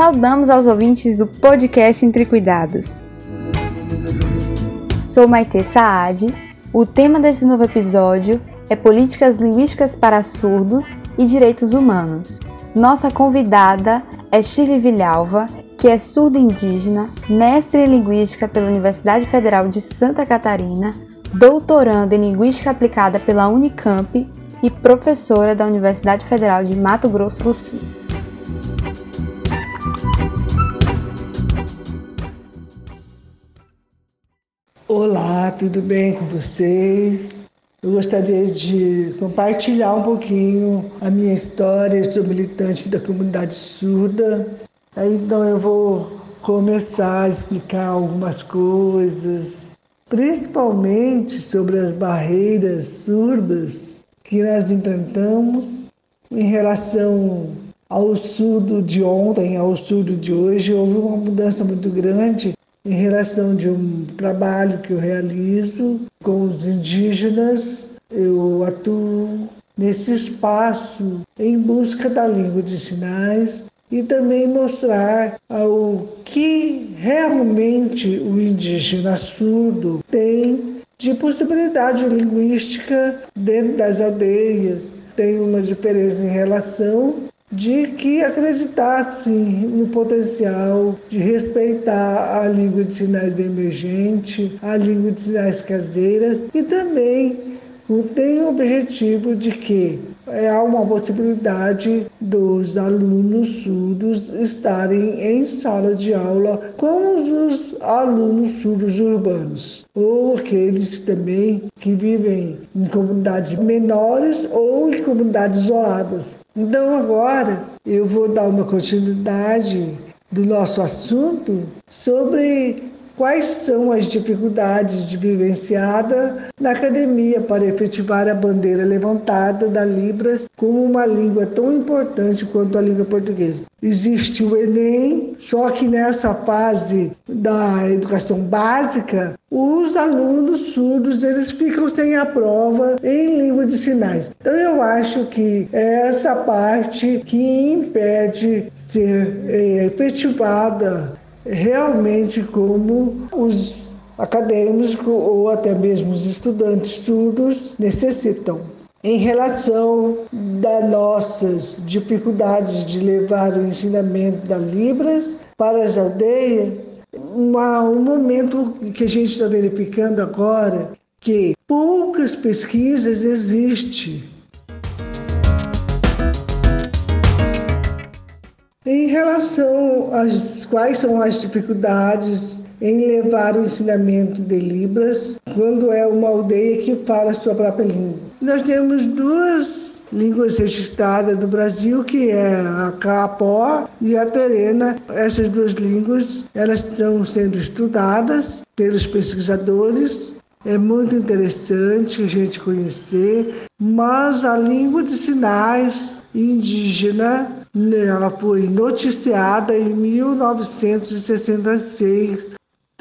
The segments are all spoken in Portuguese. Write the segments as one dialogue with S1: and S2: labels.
S1: Saudamos aos ouvintes do podcast Entre Cuidados. Sou Maite Saad. O tema desse novo episódio é Políticas Linguísticas para Surdos e Direitos Humanos. Nossa convidada é Shirley Vilhalva, que é surda indígena, mestre em Linguística pela Universidade Federal de Santa Catarina, doutoranda em Linguística aplicada pela Unicamp e professora da Universidade Federal de Mato Grosso do Sul.
S2: Tudo bem com vocês? Eu gostaria de compartilhar um pouquinho a minha história. sou militante da comunidade surda. Então eu vou começar a explicar algumas coisas, principalmente sobre as barreiras surdas que nós enfrentamos em relação ao surdo de ontem, ao surdo de hoje. Houve uma mudança muito grande em relação de um trabalho que eu realizo com os indígenas. Eu atuo nesse espaço em busca da língua de sinais e também mostrar o que realmente o indígena surdo tem de possibilidade linguística dentro das aldeias. Tem uma diferença em relação de que acreditassem no potencial de respeitar a língua de sinais emergente, a língua de sinais caseiras e também tem o objetivo de que há uma possibilidade dos alunos surdos estarem em sala de aula com os alunos surdos urbanos, ou aqueles também que vivem em comunidades menores ou em comunidades isoladas. Então, agora eu vou dar uma continuidade do nosso assunto sobre quais são as dificuldades de vivenciada na academia para efetivar a bandeira levantada da Libras como uma língua tão importante quanto a língua portuguesa. Existe o Enem, só que nessa fase da educação básica, os alunos surdos eles ficam sem a prova em língua de sinais. Então eu acho que é essa parte que impede ser é, efetivada realmente como os acadêmicos ou até mesmo os estudantes surdos necessitam. Em relação das nossas dificuldades de levar o ensinamento da Libras para as aldeias, uma, um momento que a gente está verificando agora que poucas pesquisas existem Em relação às quais são as dificuldades em levar o ensinamento de Libras quando é uma aldeia que fala sua própria língua. Nós temos duas línguas registradas no Brasil, que é a Capó e a Terena. Essas duas línguas, elas estão sendo estudadas pelos pesquisadores é muito interessante a gente conhecer, mas a língua de sinais indígena ela foi noticiada em 1966.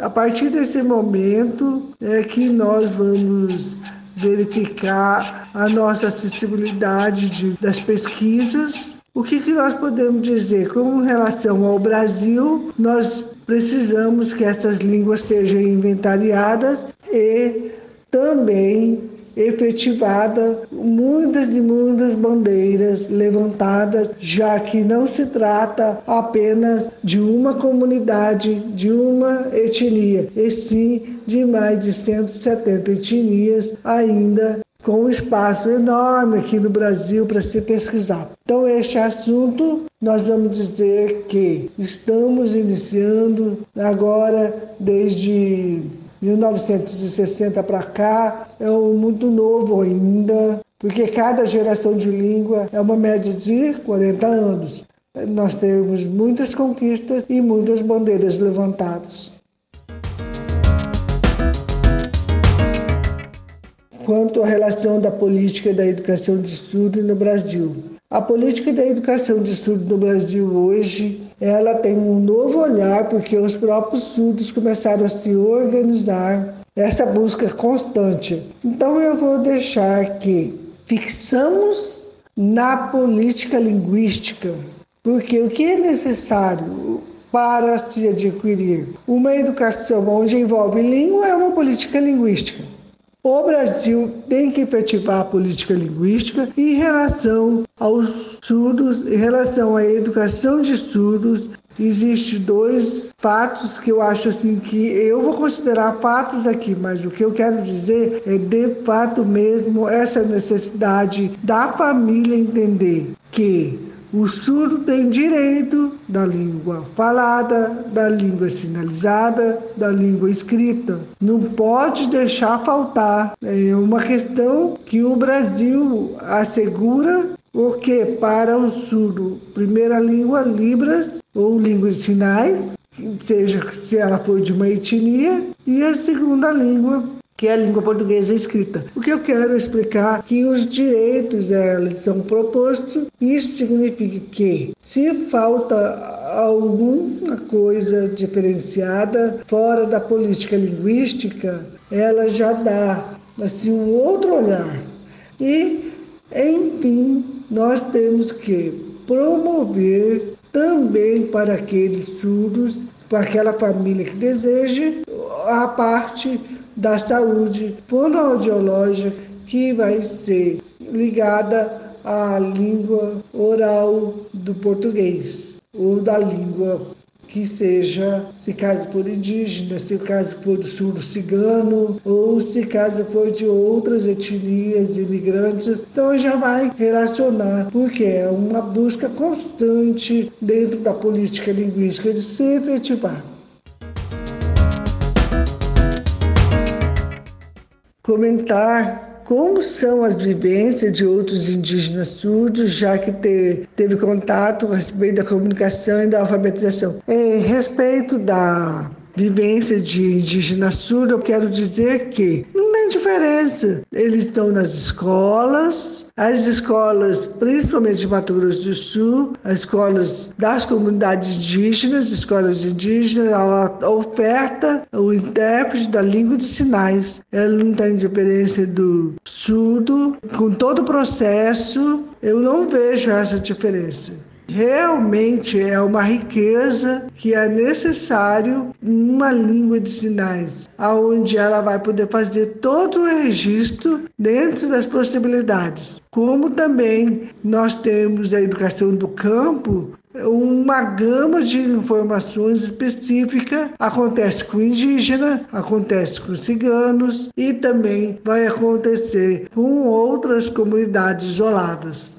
S2: A partir desse momento é que nós vamos verificar a nossa acessibilidade de, das pesquisas. O que, que nós podemos dizer? Com relação ao Brasil, nós precisamos que essas línguas sejam inventariadas e também efetivada muitas e muitas bandeiras levantadas, já que não se trata apenas de uma comunidade, de uma etnia, e sim de mais de 170 etnias ainda com um espaço enorme aqui no Brasil para se pesquisar. Então, este assunto, nós vamos dizer que estamos iniciando agora, desde 1960 para cá é um muito novo ainda, porque cada geração de língua é uma média de 40 anos. Nós temos muitas conquistas e muitas bandeiras levantadas. Quanto à relação da política da educação de estudo no Brasil, a política da educação de estudo no Brasil hoje, ela tem um novo olhar porque os próprios surdos começaram a se organizar, essa busca constante. Então eu vou deixar que fixamos na política linguística, Porque o que é necessário para se adquirir uma educação onde envolve língua é uma política linguística. O Brasil tem que efetivar a política linguística em relação aos surdos, em relação à educação de surdos. Existem dois fatos que eu acho assim que eu vou considerar fatos aqui, mas o que eu quero dizer é de fato mesmo essa necessidade da família entender que o surdo tem direito da língua falada, da língua sinalizada, da língua escrita. Não pode deixar faltar. É uma questão que o Brasil assegura porque para o surdo, primeira língua, Libras ou língua de sinais, seja se ela for de uma etnia, e a segunda língua, que é a língua portuguesa escrita. O que eu quero explicar é que os direitos eles são propostos, isso significa que se falta alguma coisa diferenciada fora da política linguística, ela já dá assim um outro olhar. E, enfim, nós temos que promover também para aqueles surdos, para aquela família que deseja, a parte da saúde fonoaudiológica que vai ser ligada à língua oral do português ou da língua que seja, se caso for indígena, se caso for do surdo cigano, ou se caso for de outras etnias imigrantes, então já vai relacionar, porque é uma busca constante dentro da política linguística de se efetivar. Comentar como são as vivências de outros indígenas surdos, já que te, teve contato a respeito da comunicação e da alfabetização. Em respeito da vivência de indígena surdo, eu quero dizer que tem diferença. Eles estão nas escolas, as escolas, principalmente de Mato Grosso do Sul, as escolas das comunidades indígenas, escolas indígenas, ela oferta o intérprete da língua de sinais. Ela não tem diferença do surdo. Com todo o processo, eu não vejo essa diferença. Realmente é uma riqueza que é necessário uma língua de sinais, aonde ela vai poder fazer todo o registro dentro das possibilidades. Como também nós temos a educação do campo, uma gama de informações específica acontece com indígena, acontece com ciganos e também vai acontecer com outras comunidades isoladas.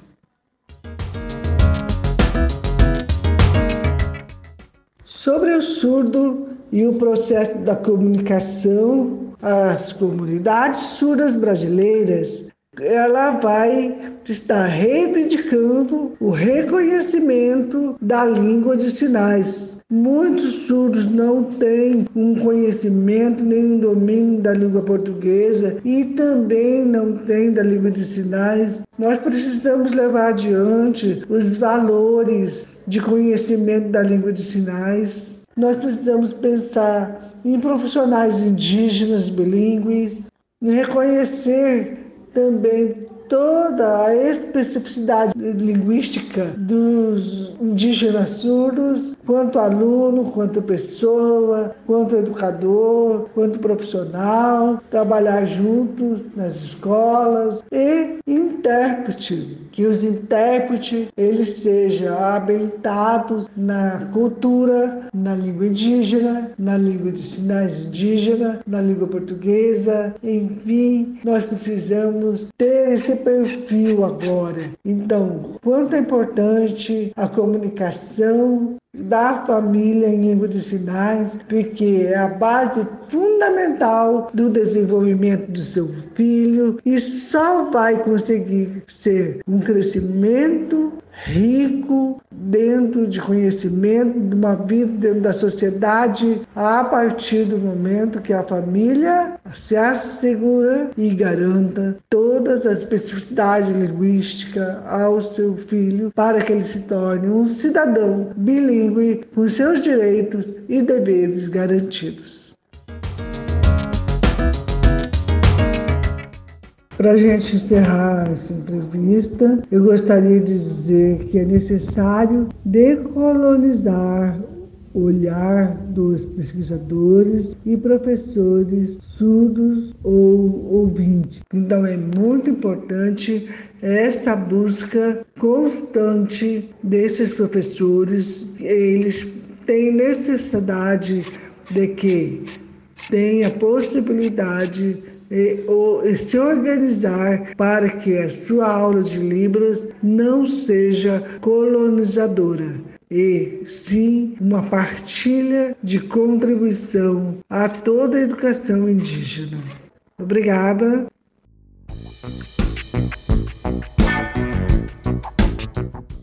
S2: Sobre o surdo e o processo da comunicação, as comunidades surdas brasileiras, ela vai estar reivindicando o reconhecimento da língua de sinais. Muitos surdos não têm um conhecimento nem um domínio da língua portuguesa e também não têm da língua de sinais. Nós precisamos levar adiante os valores de conhecimento da língua de sinais. Nós precisamos pensar em profissionais indígenas bilíngues, reconhecer também toda a especificidade linguística dos indígenas surdos, quanto aluno, quanto pessoa, quanto educador, quanto profissional, trabalhar juntos nas escolas e intérprete, que os intérpretes eles sejam habilitados na cultura, na língua indígena, na língua de sinais indígena, na língua portuguesa, enfim, nós precisamos ter esse perfil agora. Então, quanto é importante a comunicação da família em língua de sinais, porque é a base fundamental do desenvolvimento do seu filho e só vai conseguir ser um crescimento rico dentro de conhecimento, de uma vida dentro da sociedade, a partir do momento que a família se assegura e garanta todas as especificidades linguísticas ao seu filho para que ele se torne um cidadão bilíngue com seus direitos e deveres garantidos. Para a gente encerrar essa entrevista, eu gostaria de dizer que é necessário decolonizar o olhar dos pesquisadores e professores surdos ou ouvintes. Então é muito importante essa busca constante desses professores. Eles têm necessidade de que tenha possibilidade se organizar para que a sua aula de Libras não seja colonizadora e sim uma partilha de contribuição a toda a educação indígena. Obrigada.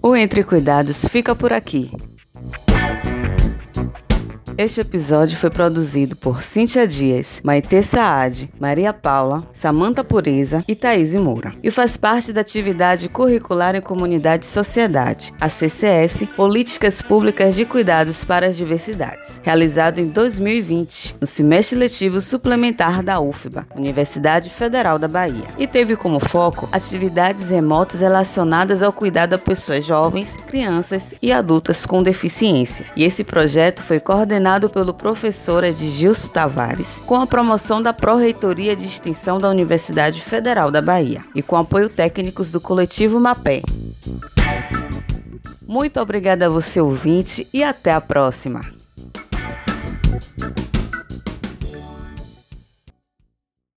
S3: O Entre Cuidados fica por aqui. Este episódio foi produzido por Cíntia Dias, Maite Saad, Maria Paula, Samanta Pureza e Thaís Moura. E faz parte da atividade curricular em Comunidade e Sociedade, a CCS, Políticas Públicas de Cuidados para as Diversidades, realizado em 2020, no semestre letivo suplementar da UFBA, Universidade Federal da Bahia. E teve como foco atividades remotas relacionadas ao cuidado a pessoas jovens, crianças e adultas com deficiência. E esse projeto foi coordenado coordenado pelo professor Edgilson Tavares, com a promoção da Pró-Reitoria de Extensão da Universidade Federal da Bahia e com apoio técnicos do coletivo MAPé. Muito obrigada a você ouvinte e até a próxima!